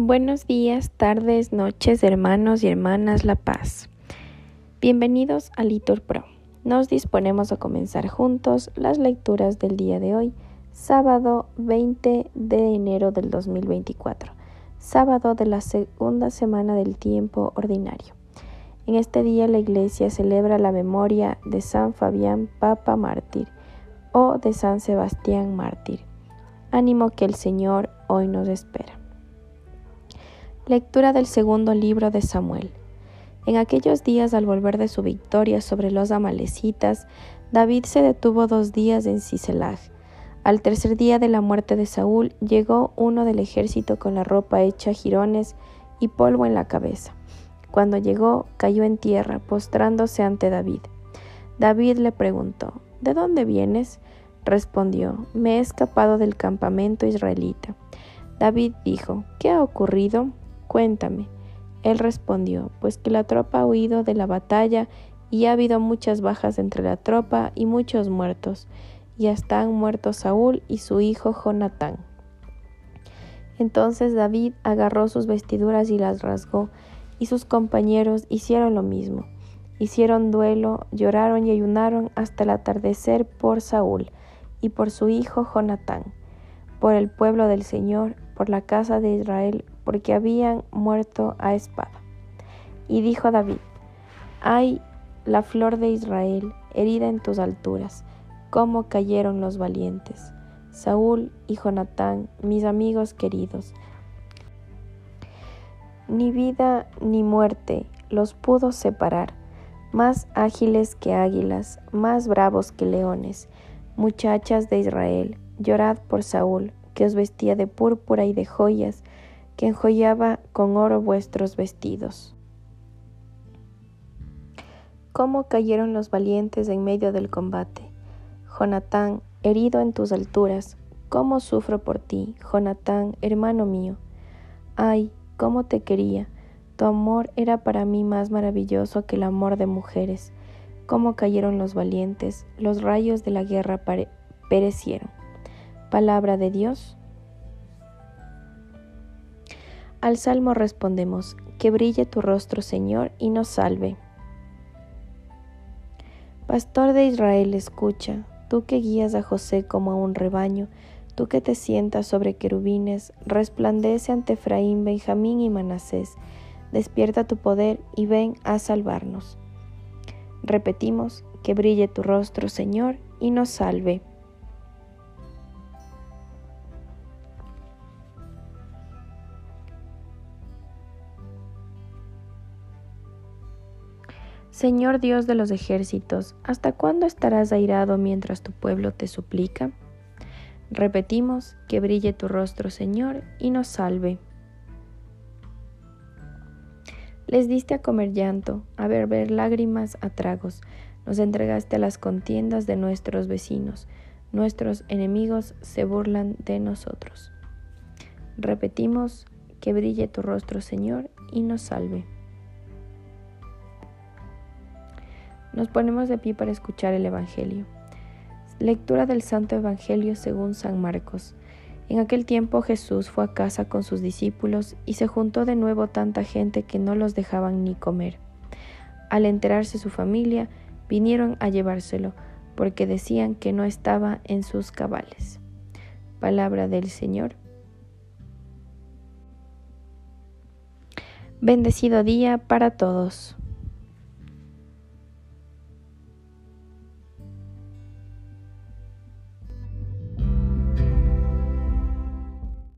Buenos días, tardes, noches, hermanos y hermanas La Paz. Bienvenidos a Litur Pro. Nos disponemos a comenzar juntos las lecturas del día de hoy, sábado 20 de enero del 2024, sábado de la segunda semana del tiempo ordinario. En este día la Iglesia celebra la memoria de San Fabián Papa Mártir o de San Sebastián Mártir. Ánimo que el Señor hoy nos espera. Lectura del segundo libro de Samuel. En aquellos días, al volver de su victoria sobre los amalecitas, David se detuvo dos días en Siselag. Al tercer día de la muerte de Saúl, llegó uno del ejército con la ropa hecha jirones y polvo en la cabeza. Cuando llegó, cayó en tierra, postrándose ante David. David le preguntó, ¿De dónde vienes? Respondió, me he escapado del campamento israelita. David dijo, ¿qué ha ocurrido? Cuéntame. Él respondió, pues que la tropa ha huido de la batalla y ha habido muchas bajas entre la tropa y muchos muertos, y hasta han muerto Saúl y su hijo Jonatán. Entonces David agarró sus vestiduras y las rasgó, y sus compañeros hicieron lo mismo. Hicieron duelo, lloraron y ayunaron hasta el atardecer por Saúl y por su hijo Jonatán, por el pueblo del Señor, por la casa de Israel, porque habían muerto a espada. Y dijo David, ay, la flor de Israel, herida en tus alturas, cómo cayeron los valientes. Saúl y Jonatán, mis amigos queridos. Ni vida ni muerte los pudo separar, más ágiles que águilas, más bravos que leones, muchachas de Israel, llorad por Saúl, que os vestía de púrpura y de joyas, que enjollaba con oro vuestros vestidos. Cómo cayeron los valientes en medio del combate. Jonatán, herido en tus alturas, cómo sufro por ti, Jonatán, hermano mío. Ay, cómo te quería. Tu amor era para mí más maravilloso que el amor de mujeres. Cómo cayeron los valientes, los rayos de la guerra perecieron. Palabra de Dios. Al salmo respondemos, que brille tu rostro, Señor, y nos salve. Pastor de Israel, escucha, tú que guías a José como a un rebaño, tú que te sientas sobre querubines, resplandece ante Efraín, Benjamín y Manasés, despierta tu poder y ven a salvarnos. Repetimos, que brille tu rostro, Señor, y nos salve. Señor Dios de los ejércitos, ¿hasta cuándo estarás airado mientras tu pueblo te suplica? Repetimos, que brille tu rostro, Señor, y nos salve. Les diste a comer llanto, a beber lágrimas a tragos, nos entregaste a las contiendas de nuestros vecinos, nuestros enemigos se burlan de nosotros. Repetimos, que brille tu rostro, Señor, y nos salve. Nos ponemos de pie para escuchar el Evangelio. Lectura del Santo Evangelio según San Marcos. En aquel tiempo Jesús fue a casa con sus discípulos y se juntó de nuevo tanta gente que no los dejaban ni comer. Al enterarse su familia, vinieron a llevárselo, porque decían que no estaba en sus cabales. Palabra del Señor. Bendecido día para todos.